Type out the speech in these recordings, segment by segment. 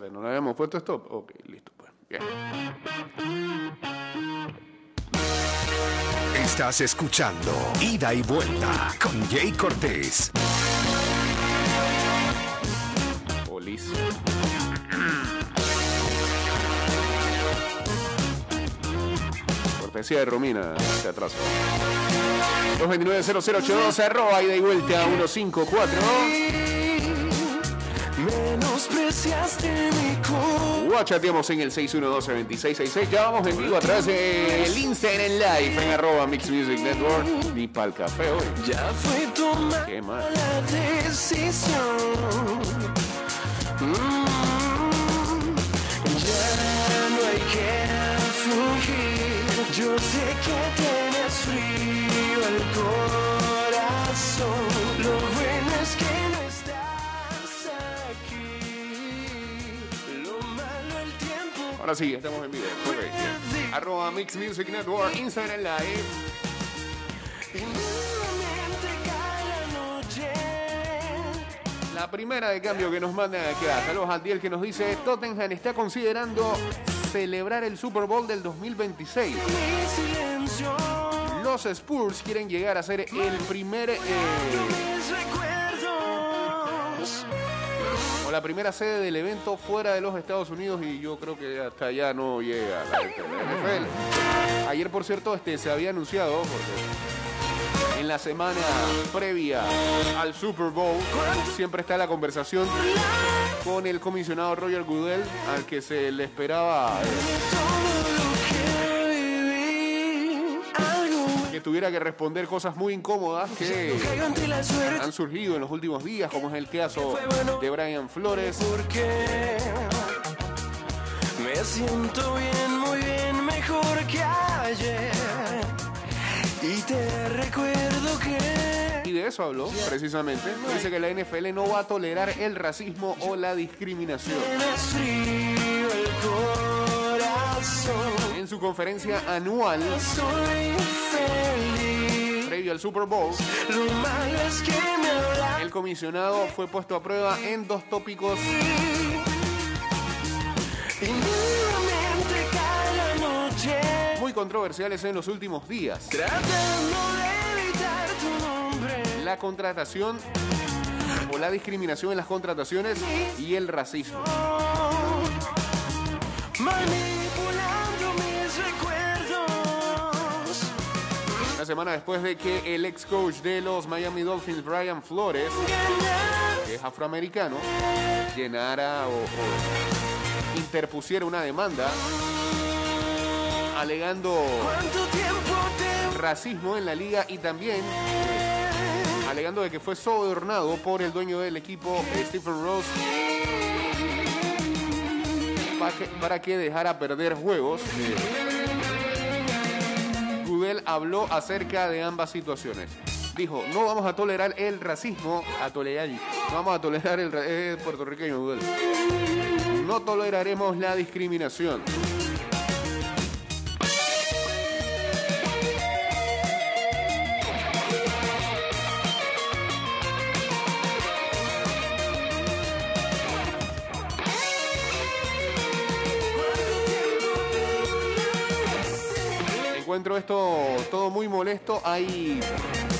Espérate, ¿no le habíamos puesto stop? Ok, listo, pues. Bien. Estás escuchando Ida y Vuelta con Jay Cortés. Polis. Cortesía de Romina, se atrasa. 229-0082, arroba ida y vuelta 154. Chateamos en el 612-2666. Ya vamos en vivo a través del Instagram Live en arroba Mix Music Network. Ni pa'l café hoy. Ya fue tomada Qué mal. la decisión. Mm. Ya no hay que fugir. Yo sé que tienes frío Ahora sí, estamos en video. Arroba Mix Music Network, Instagram Live. La primera de cambio que nos mandan acá. Saludos a Antiel que nos dice Tottenham está considerando celebrar el Super Bowl del 2026. Mi silencio. Los Spurs quieren llegar a ser el primer eh, la primera sede del evento fuera de los Estados Unidos y yo creo que hasta allá no llega. Ayer, por cierto, este se había anunciado en la semana previa al Super Bowl siempre está la conversación con el comisionado Roger Goodell al que se le esperaba eh, que tuviera que responder cosas muy incómodas que han surgido en los últimos días, como es el caso de Brian Flores. Porque me siento bien, muy bien, mejor que ayer. Y te recuerdo que Y de eso habló precisamente. Dice que la NFL no va a tolerar el racismo o la discriminación. En su conferencia anual Soy. Previo Super Bowl, el comisionado fue puesto a prueba en dos tópicos muy controversiales en los últimos días. La contratación o la discriminación en las contrataciones y el racismo. Semana después de que el ex coach de los Miami Dolphins, Brian Flores, que es afroamericano, llenara o, interpusiera una demanda alegando ¿Cuánto tiempo te racismo en la liga y también alegando de que fue sobornado por el dueño del equipo, Stephen Ross, para que dejara perder juegos. Habló acerca de ambas situaciones. Dijo, no vamos a tolerar el racismo, a tolerar, vamos a tolerar el es puertorriqueño. No toleraremos la discriminación. Encuentro esto todo muy molesto. Hay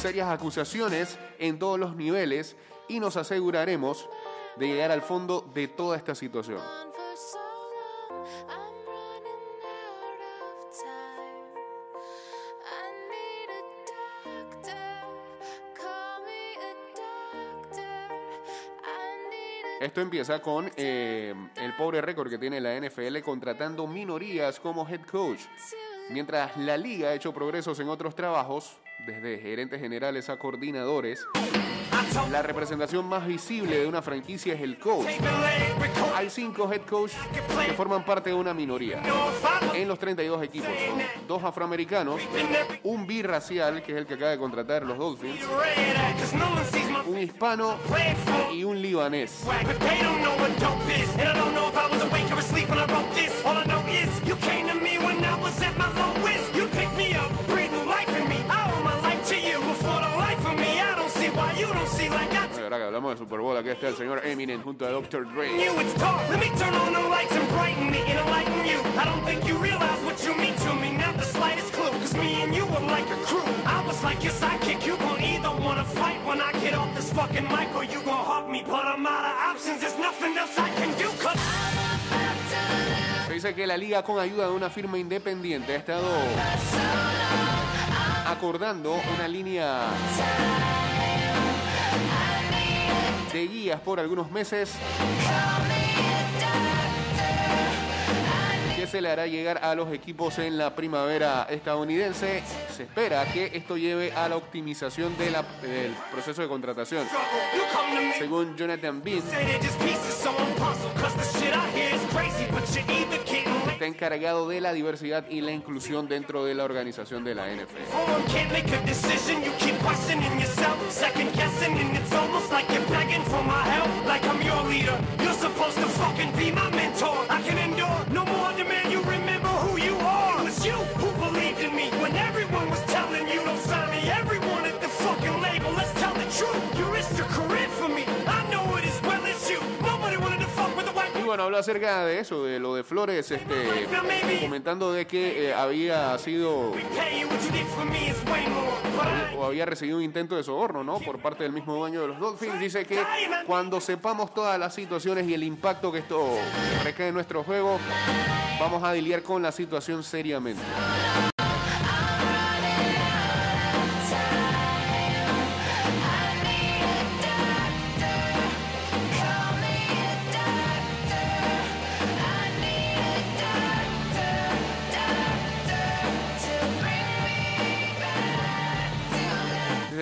serias acusaciones en todos los niveles y nos aseguraremos de llegar al fondo de toda esta situación. Esto empieza con eh, el pobre récord que tiene la NFL contratando minorías como head coach. Mientras la liga ha hecho progresos en otros trabajos, desde gerentes generales a coordinadores, la representación más visible de una franquicia es el coach. Hay cinco head coach que forman parte de una minoría en los 32 equipos. Dos afroamericanos, un birracial, que es el que acaba de contratar los Dolphins, un hispano y un libanés. hablamos del Super Bowl. Aquí está el señor Eminem junto a Dr. Dre. Se dice que la liga con ayuda de una firma independiente ha estado acordando una línea guías por algunos meses que se le hará llegar a los equipos en la primavera estadounidense. Se espera que esto lleve a la optimización de la- del proceso de contratación. Según Jonathan Bean, encargado de la diversidad y la inclusión dentro de la organización de la NFL. Bueno, habló acerca de eso, de lo de Flores, este, comentando de que eh, había sido o había recibido un intento de soborno, ¿no? Por parte del mismo dueño de los Dolphins. Dice que cuando sepamos todas las situaciones y el impacto que esto recae en nuestro juego, vamos a lidiar con la situación seriamente.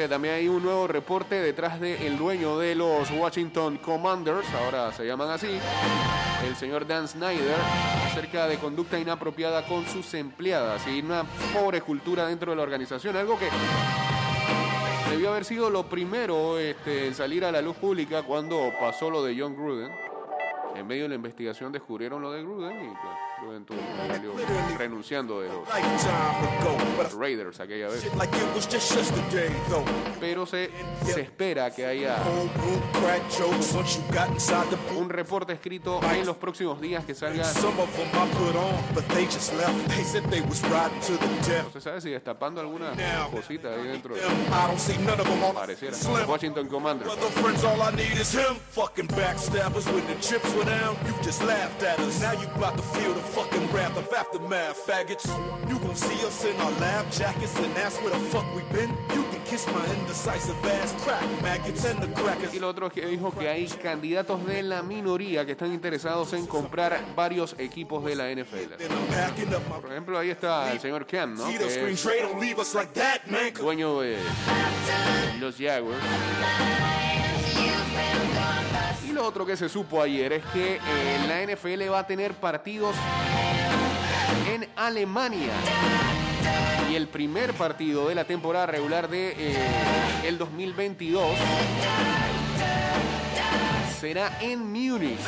También hay un nuevo reporte detrás del dueño de los Washington Commanders, ahora se llaman así, el señor Dan Snyder, acerca de conducta inapropiada con sus empleadas y una pobre cultura dentro de la organización, algo que debió haber sido lo primero este, en salir a la luz pública cuando pasó lo de John Gruden. En medio de la investigación descubrieron lo de Gruden y pues, Salió renunciando de los Raiders aquella vez. Pero se, se espera que haya un reporte escrito en los próximos días que salga. No se sabe si destapando alguna cosita ahí dentro de pareciera. Washington the fucking wrath of aftermath, faggots. You gon' see us in our lab jackets and ask where the fuck we been. You can kiss my indecisive ass, crack maggots and the crackers. Y lo otro que dijo que hay candidatos de la minoría que están interesados en comprar varios equipos de la NFL. Por ejemplo, ahí está el señor Cam, ¿no? Que es dueño de los Jaguars. Otro que se supo ayer es que eh, la NFL va a tener partidos en Alemania. Y el primer partido de la temporada regular de eh, el 2022 será en Múnich.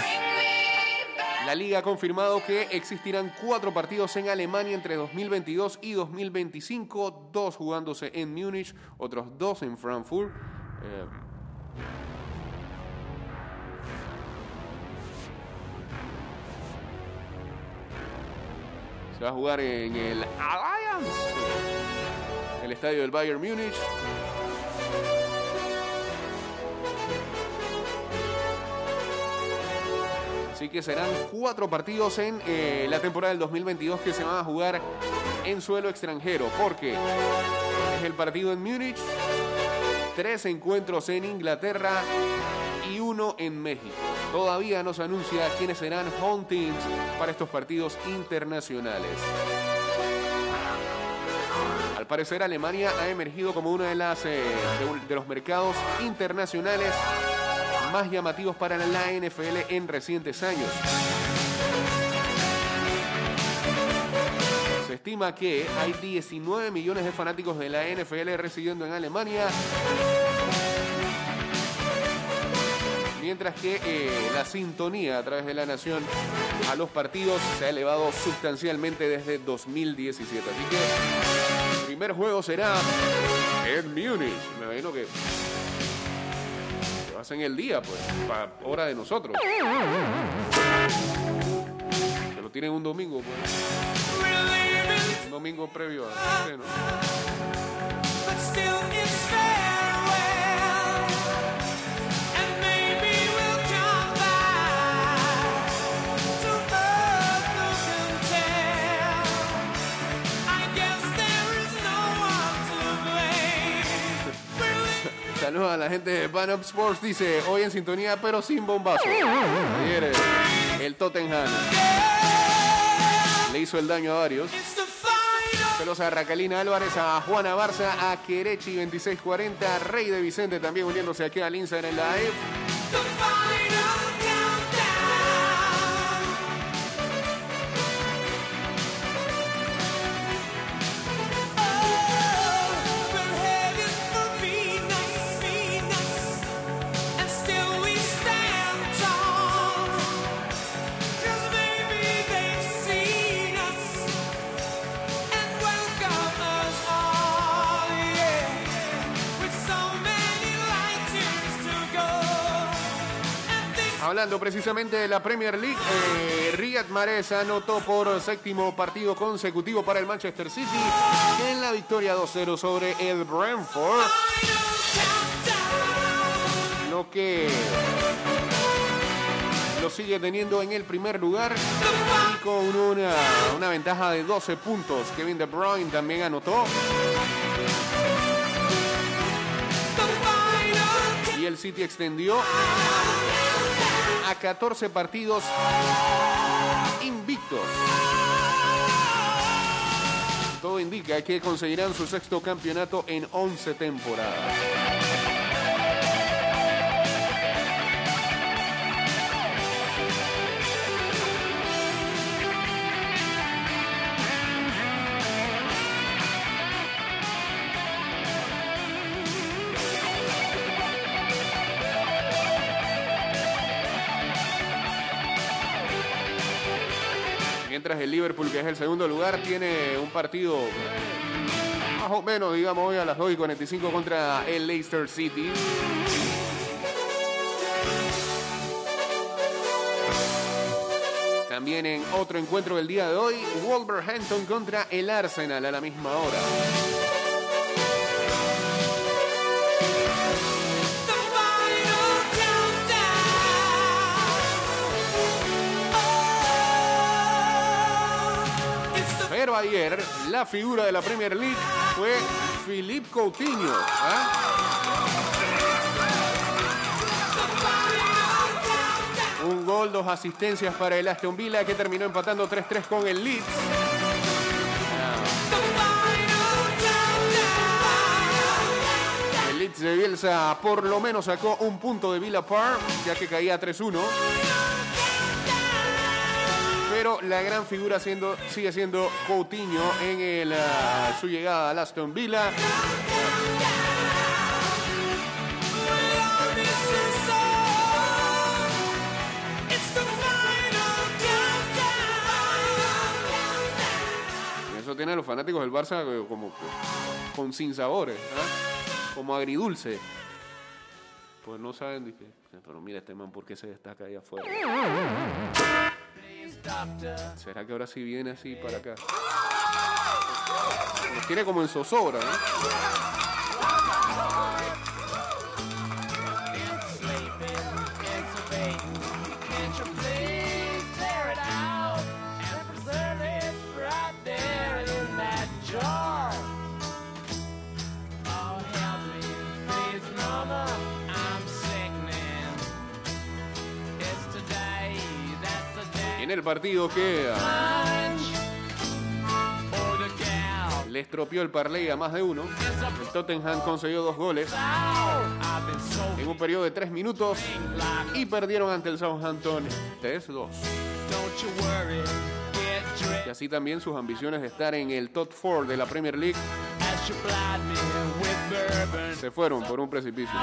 La liga ha confirmado que existirán cuatro partidos en Alemania entre 2022 y 2025, dos jugándose en Múnich, otros dos en Frankfurt. Eh, se va a jugar en el Allianz, el estadio del Bayern Múnich. Así que serán cuatro partidos en eh, la temporada del 2022 que se van a jugar en suelo extranjero. Porque es el partido en Múnich, tres encuentros en Inglaterra en México. Todavía no se anuncia quiénes serán home teams para estos partidos internacionales. Al parecer Alemania ha emergido como uno de, las, eh, de los mercados internacionales más llamativos para la NFL en recientes años. Se estima que hay 19 millones de fanáticos de la NFL residiendo en Alemania, mientras que eh, la sintonía a través de la nación a los partidos se ha elevado sustancialmente desde 2017. Así que el primer juego será en Múnich. Me imagino que lo hacen el día, pues, para hora de nosotros. Que lo tienen un domingo, pues. Un domingo previo a. no ¿no? Saludos a la gente de Ban Up Sports. Dice, hoy en sintonía, pero sin bombazo. Ayer el Tottenham le hizo el daño a varios. Saludos a Racalina Álvarez, a Juana Barza, a Querechi 2640, a Rey de Vicente también uniéndose aquí al Instagram Live. The final Hablando precisamente de la Premier League, eh, Riyad Mahrez anotó por séptimo partido consecutivo para el Manchester City en la victoria 2-0 sobre el Brentford, lo que lo sigue teniendo en el primer lugar y con una, una ventaja de 12 puntos. Kevin De Bruyne también anotó. Y el City extendió a 14 partidos invictos. Todo indica que conseguirán su sexto campeonato en 11 temporadas. Mientras el Liverpool, que es el segundo lugar, tiene un partido más o menos, digamos, hoy a las 2 y 45 contra el Leicester City. También en otro encuentro del día de hoy, Wolverhampton contra el Arsenal a la misma hora. Ayer la figura de la Premier League fue Philippe Coutinho. ¿ah? Un gol, dos asistencias para el Aston Villa que terminó empatando 3-3 con el Leeds. El Leeds de Bielsa por lo menos sacó un punto de Villa Park, ya que caía 3-1. Pero la gran figura siendo, sigue siendo Coutinho en el, ah, su llegada al Aston Villa. Eso tiene a los fanáticos del Barça eh, como con sin sabores, ¿ah? como agridulce. Pues no saben, dije, pero mira este man, ¿por qué se destaca ahí afuera? ¿Será que ahora sí viene así para acá? Nos tiene como en zozobra, ¿no? En el partido que le estropeó el parlay a más de uno. El Tottenham consiguió dos goles en un periodo de tres minutos y perdieron ante el Southampton 3-2. Y así también sus ambiciones de estar en el top 4 de la Premier League se fueron por un precipicio.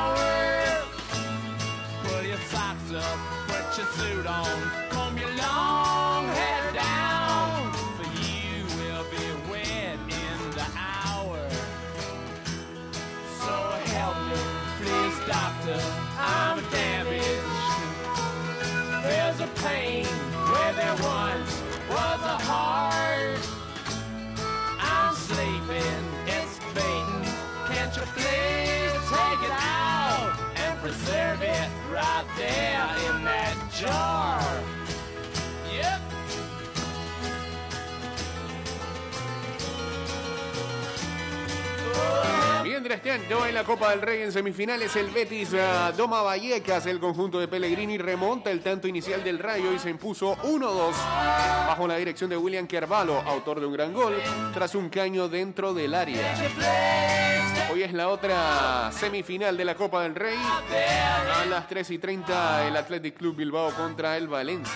doctor, I'm damaged. There's a pain where there once was a heart. I'm sleeping, it's fading. Can't you please take it out and preserve it right there in that jar? Mientras tanto, en la Copa del Rey en semifinales, el Betis ah, doma Vallecas. El conjunto de Pellegrini remonta el tanto inicial del Rayo y se impuso 1-2 bajo la dirección de William Carvalho, autor de un gran gol, tras un caño dentro del área. Hoy es la otra semifinal de la Copa del Rey. A las 3 y 30, el Athletic Club Bilbao contra el Valencia.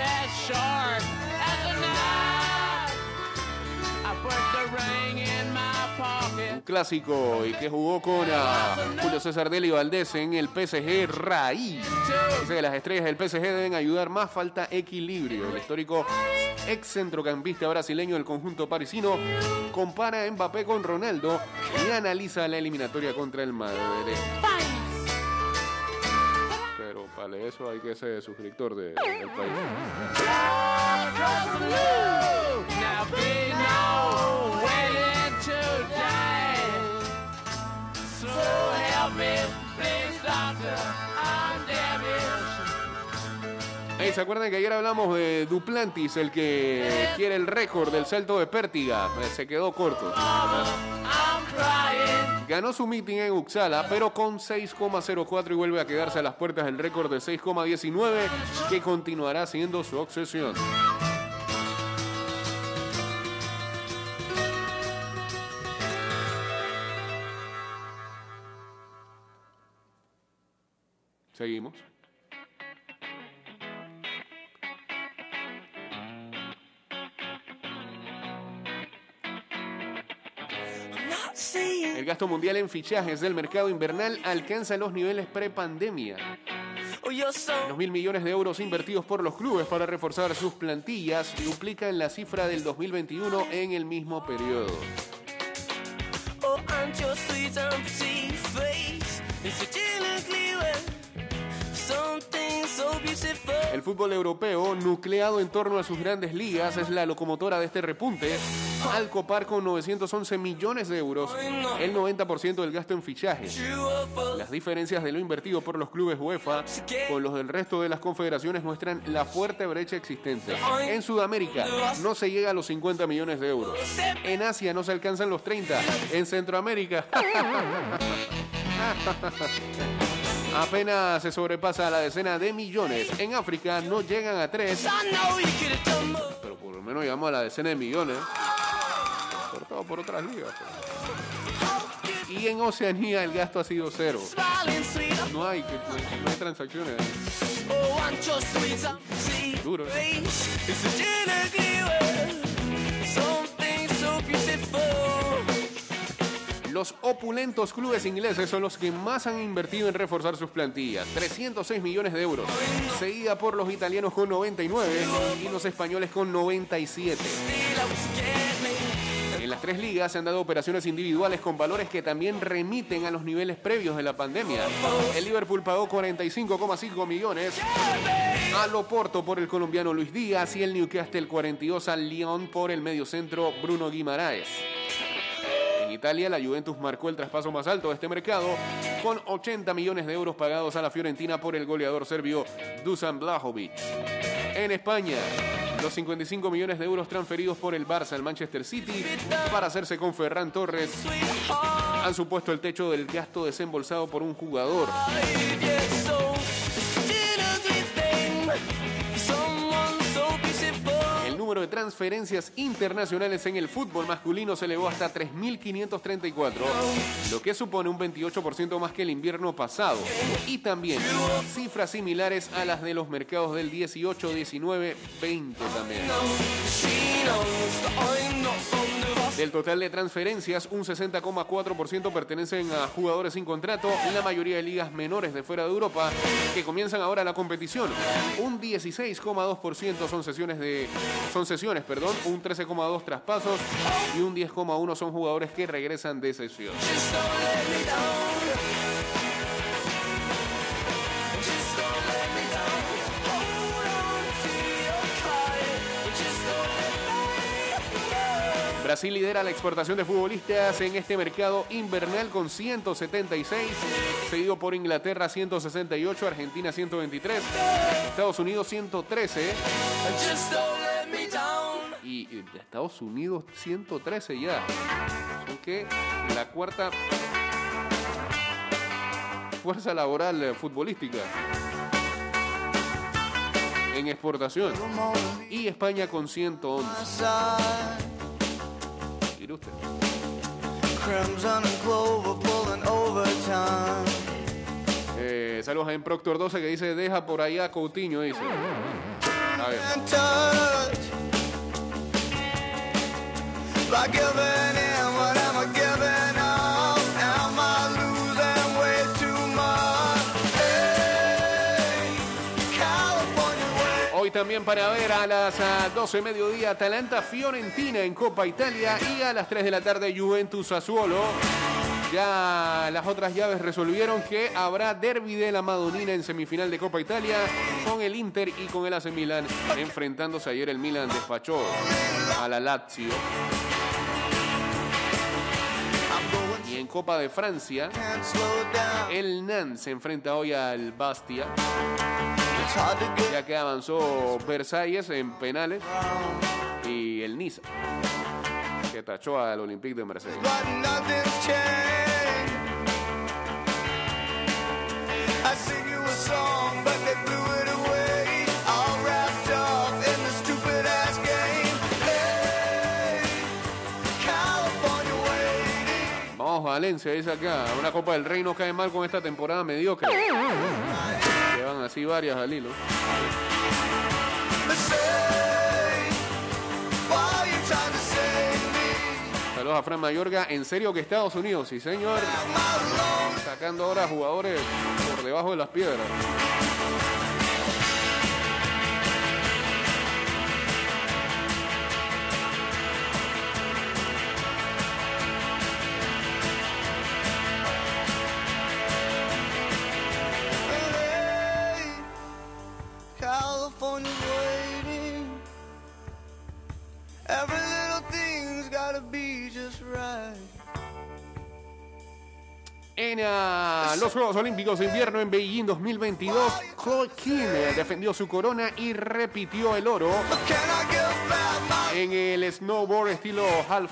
As sharp as a knife. I put the ring in my pocket. Clásico y que jugó con ah, Julio César Deli Valdés en el PSG Raí. Dice que las estrellas del PSG deben ayudar más, falta equilibrio. El histórico ex centrocampista brasileño del conjunto parisino compara a Mbappé con Ronaldo y analiza la eliminatoria contra el Madrid. Para eso hay que ser suscriptor de- del país. So. I'm damaged. Ey, ¿Se acuerdan que ayer hablamos de Duplantis, el que quiere el récord del salto de pértiga? Eh, Se quedó corto. Ganó su meeting en Uppsala, pero con 6,04 y vuelve a quedarse a las puertas del récord de 6,19, que continuará siendo su obsesión. Seguimos. El gasto mundial en fichajes del mercado invernal alcanza los niveles prepandemia. Los mil millones de euros invertidos por los clubes para reforzar sus plantillas duplican la cifra del 2021 en el mismo periodo. Oh, El fútbol europeo, nucleado en torno a sus grandes ligas, es la locomotora de este repunte, al copar con 911 millones de euros el 90% del gasto en fichajes. Las diferencias de lo invertido por los clubes UEFA con los del resto de las confederaciones muestran la fuerte brecha existente. En Sudamérica no se llega a los 50 millones de euros. En Asia no se alcanzan los 30. En Centroamérica apenas se sobrepasa la decena de millones. En África no llegan a 3, I know you could have done more. pero por lo menos llegamos a la decena de millones. Por otras ligas. pues. Y en Oceanía el gasto ha sido cero. No hay, no hay- transacciones. Duro. face Los opulentos clubes ingleses son los que más han invertido en reforzar sus plantillas. 306 millones de euros. Seguida por los italianos con 99 y los españoles con 97. Still out to get me. En las tres ligas se han dado operaciones individuales con valores que también remiten a los niveles previos de la pandemia. El Liverpool pagó 45,5 millones a Loporto por el colombiano Luis Díaz y el Newcastle 42 al Lyon por el mediocentro Bruno Guimaraes. En Italia, la Juventus marcó el traspaso más alto de este mercado con 80 millones de euros pagados a la Fiorentina por el goleador serbio Dusan Blajovic. En España, los 55 millones de euros transferidos por el Barça al Manchester City para hacerse con Ferran Torres han supuesto el techo del gasto desembolsado por un jugador. Transferencias internacionales en el fútbol masculino se elevó hasta 3.534, lo que supone un 28% más que el invierno pasado. Y también cifras similares a las de los mercados del 18, 19, 20 también. Del total de transferencias, un 60,4% pertenecen a jugadores sin contrato, la mayoría de ligas menores de fuera de Europa, que comienzan ahora la competición. Un 16,2% son sesiones de son sesiones, perdón, un 13,2 traspasos y un 10,1 son jugadores que regresan de sesión. Brasil lidera la exportación de futbolistas en este mercado invernal con 176, seguido por Inglaterra 168, Argentina 123, Estados Unidos 113 Just don't let me down. y Estados Unidos 113 ya. Son la cuarta fuerza laboral futbolística en exportación. Y España con 111. Mire usted. Crimson and clover pulling overtime. Eh, saludos en Proctor 12 que dice, deja por allá a Coutinho, dice. A ver. También para ver a las ah, 12 mediodía Atalanta Fiorentina en Copa Italia y a las 3 de la tarde Juventus Sassuolo. Ya las otras llaves resolvieron que habrá derby de la Madonina en semifinal de Copa Italia con el Inter y con el AC Milan enfrentándose ayer el Milan despachó a la Lazio. Y en Copa de Francia el Nantes se enfrenta hoy al Bastia Ya que avanzó Versalles en penales y el Niza que tachó al Olympique de Marsella. Valencia, dice acá, una Copa del Rey no cae mal con esta temporada mediocre. Llevan así varias al hilo. Saludos a Fran Mayorga, en serio que Estados Unidos, sí señor, sacando ahora jugadores por debajo de las piedras. Juegos Olímpicos de Invierno en Beijing 2022, Chloe eh, defendió su corona y repitió el oro en el snowboard estilo half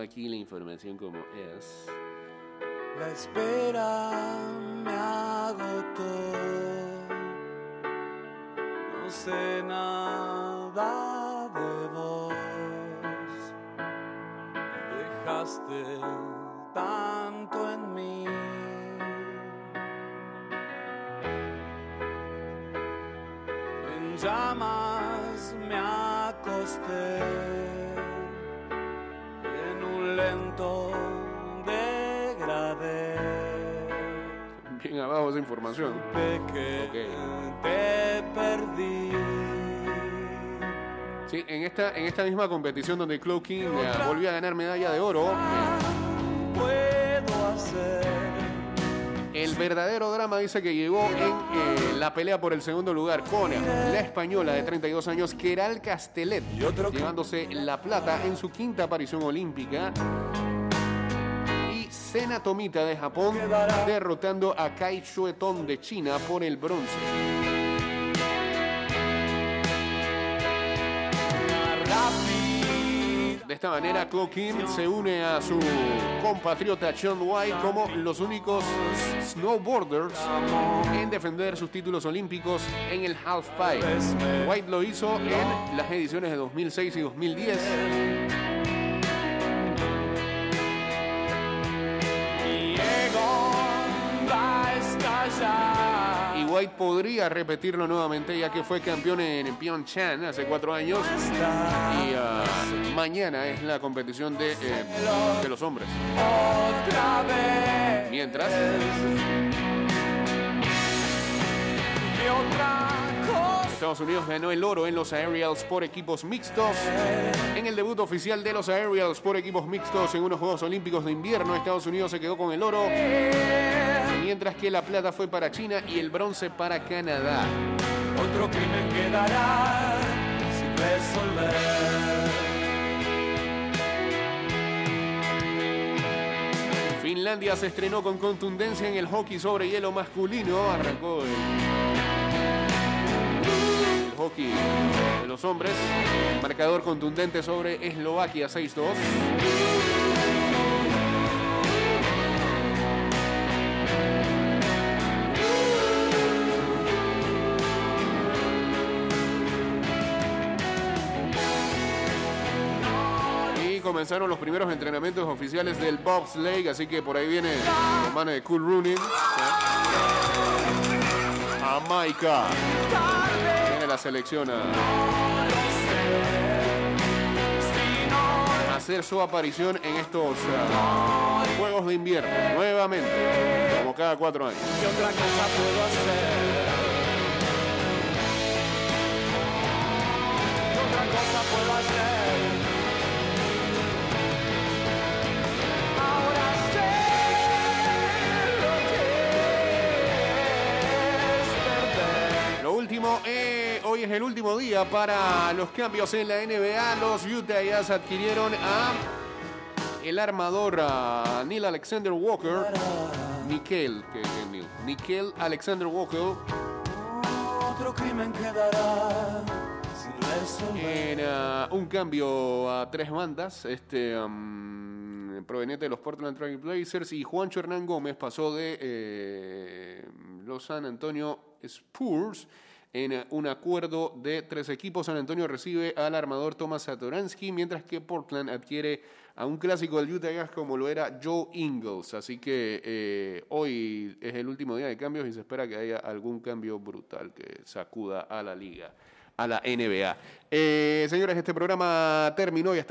aquí la información como es. La espera me agotó. No sé nada de vos. Dejaste tanto en mí. En llamas me acosté. Abajo esa información. Que Ok. te perdí. Sí, en esta, en esta misma competición donde Chloe King volvió a ganar medalla de oro, Puedo hacer el verdadero drama dice que llegó en eh, la pelea por el segundo lugar con la española de 32 años, Keral Castellet, llevándose la plata en su quinta aparición olímpica. Sena Tomita de Japón derrotando a Kai Shueton de China por el bronce. De esta manera, Clokin se une a su compatriota Sean White como los únicos snowboarders en defender sus títulos olímpicos en el halfpipe. White lo hizo en las ediciones de 2006 y 2010. Podría repetirlo nuevamente ya que fue campeón en Pyeongchang hace cuatro años. Y ah, mañana es la competición de, eh, de los hombres. Mientras, Estados Unidos ganó el oro en los Aerials por equipos mixtos. En el debut oficial de los Aerials por equipos mixtos en unos Juegos Olímpicos de invierno, Estados Unidos se quedó con el oro. Mientras que la plata fue para China y el bronce para Canadá. Otro crimen quedará sin resolver. Finlandia se estrenó con contundencia en el hockey sobre hielo masculino. Arrancó el, el hockey de los hombres. Marcador contundente sobre Eslovaquia 6-2. Comenzaron los primeros entrenamientos oficiales del bobsleigh, así que por ahí viene los manes de Cool Running. Jamaica. Viene la selección a hacer su aparición en estos ah, Juegos de Invierno, nuevamente, como cada cuatro años. ¿Qué otra cosa puedo hacer? Último, eh, hoy es el último día para los cambios en la NBA. Los Utah Jazz adquirieron a el armador a Neil Alexander Walker. Nickel, que, que Neil. Nickel Alexander Walker Otro crimen quedará en ah, un cambio a tres bandas. Este um, proveniente de los Portland Trail Blazers y Juancho Hernán Gómez pasó de eh, los San Antonio Spurs en eh, un acuerdo de tres equipos. San Antonio recibe al armador Thomas Satoransky, mientras que Portland adquiere a un clásico del Utah Jazz como lo era Joe Ingles. Así que eh, hoy es el último día de cambios y se espera que haya algún cambio brutal que sacuda a la liga, a la NBA. Eh, señores, este programa terminó y está